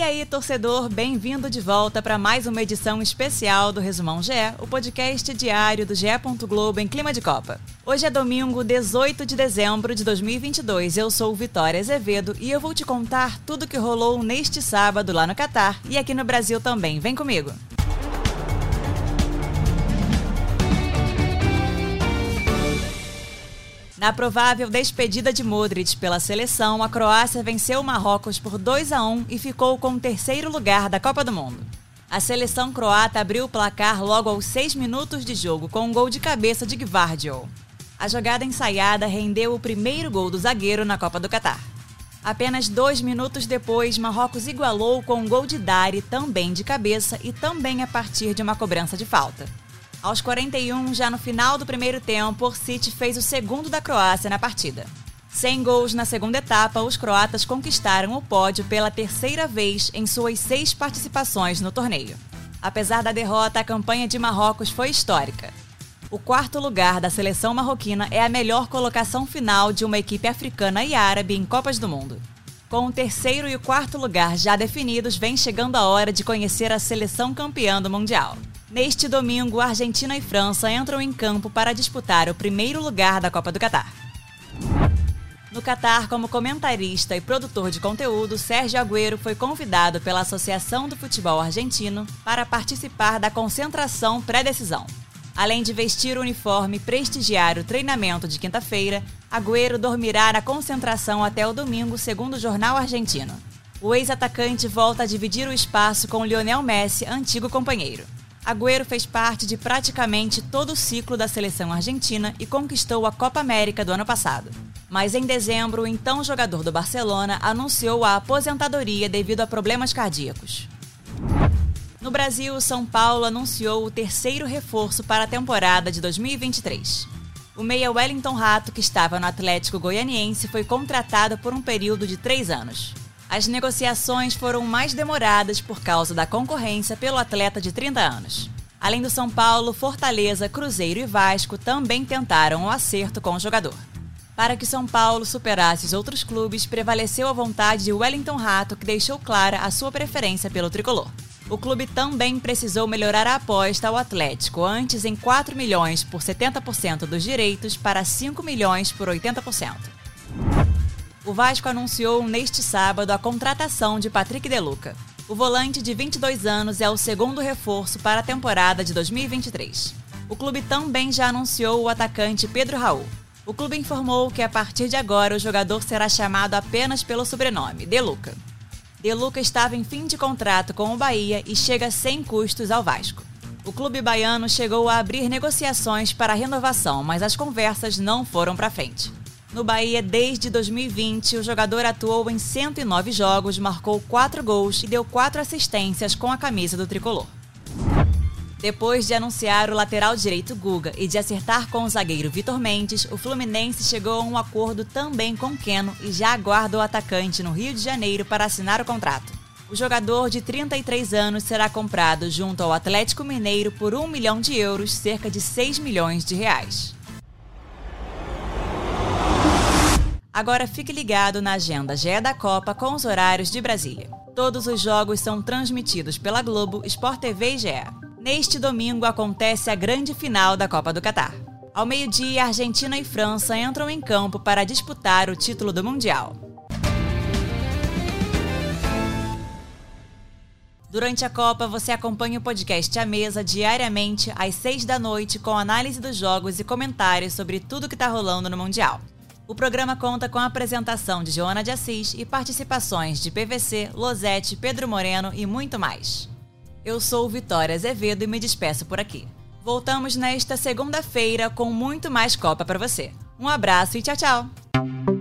E aí, torcedor, bem-vindo de volta para mais uma edição especial do Resumão GE, o podcast diário do GE. Globo em clima de Copa. Hoje é domingo, 18 de dezembro de 2022. Eu sou Vitória Azevedo e eu vou te contar tudo que rolou neste sábado lá no Catar e aqui no Brasil também. Vem comigo. Na provável despedida de Modric pela seleção, a Croácia venceu o Marrocos por 2 a 1 e ficou com o terceiro lugar da Copa do Mundo. A seleção croata abriu o placar logo aos 6 minutos de jogo com um gol de cabeça de Gvardiol. A jogada ensaiada rendeu o primeiro gol do zagueiro na Copa do Catar. Apenas dois minutos depois, Marrocos igualou com um gol de Dari, também de cabeça e também a partir de uma cobrança de falta. Aos 41, já no final do primeiro tempo, o City fez o segundo da Croácia na partida. Sem gols na segunda etapa, os croatas conquistaram o pódio pela terceira vez em suas seis participações no torneio. Apesar da derrota, a campanha de Marrocos foi histórica. O quarto lugar da seleção marroquina é a melhor colocação final de uma equipe africana e árabe em Copas do Mundo. Com o terceiro e o quarto lugar já definidos, vem chegando a hora de conhecer a seleção campeã do Mundial. Neste domingo, Argentina e França entram em campo para disputar o primeiro lugar da Copa do Catar. No Catar, como comentarista e produtor de conteúdo, Sérgio Agüero foi convidado pela Associação do Futebol Argentino para participar da concentração pré-decisão. Além de vestir o uniforme e prestigiar o treinamento de quinta-feira, Agüero dormirá na concentração até o domingo, segundo o jornal argentino. O ex-atacante volta a dividir o espaço com Lionel Messi, antigo companheiro. Agüero fez parte de praticamente todo o ciclo da seleção argentina e conquistou a Copa América do ano passado. Mas em dezembro, o então jogador do Barcelona anunciou a aposentadoria devido a problemas cardíacos. No Brasil, São Paulo anunciou o terceiro reforço para a temporada de 2023. O meia Wellington Rato, que estava no Atlético Goianiense, foi contratado por um período de três anos. As negociações foram mais demoradas por causa da concorrência pelo atleta de 30 anos. Além do São Paulo, Fortaleza, Cruzeiro e Vasco também tentaram o um acerto com o jogador. Para que São Paulo superasse os outros clubes, prevaleceu a vontade de Wellington Rato, que deixou clara a sua preferência pelo tricolor. O clube também precisou melhorar a aposta ao Atlético, antes em 4 milhões por 70% dos direitos para 5 milhões por 80%. O Vasco anunciou neste sábado a contratação de Patrick Deluca. O volante de 22 anos é o segundo reforço para a temporada de 2023. O clube também já anunciou o atacante Pedro Raul. O clube informou que a partir de agora o jogador será chamado apenas pelo sobrenome, Deluca. Deluca estava em fim de contrato com o Bahia e chega sem custos ao Vasco. O clube baiano chegou a abrir negociações para a renovação, mas as conversas não foram para frente. No Bahia, desde 2020, o jogador atuou em 109 jogos, marcou 4 gols e deu 4 assistências com a camisa do tricolor. Depois de anunciar o lateral direito Guga e de acertar com o zagueiro Vitor Mendes, o Fluminense chegou a um acordo também com Keno e já aguarda o atacante no Rio de Janeiro para assinar o contrato. O jogador de 33 anos será comprado junto ao Atlético Mineiro por 1 milhão de euros, cerca de 6 milhões de reais. Agora fique ligado na agenda GE da Copa com os horários de Brasília. Todos os jogos são transmitidos pela Globo, Sport TV e GE. Neste domingo acontece a grande final da Copa do Catar. Ao meio-dia, Argentina e França entram em campo para disputar o título do Mundial. Durante a Copa, você acompanha o podcast A Mesa diariamente às seis da noite com análise dos jogos e comentários sobre tudo que está rolando no Mundial. O programa conta com a apresentação de Joana de Assis e participações de PVC, Losete, Pedro Moreno e muito mais. Eu sou Vitória Azevedo e me despeço por aqui. Voltamos nesta segunda-feira com muito mais Copa para você. Um abraço e tchau, tchau!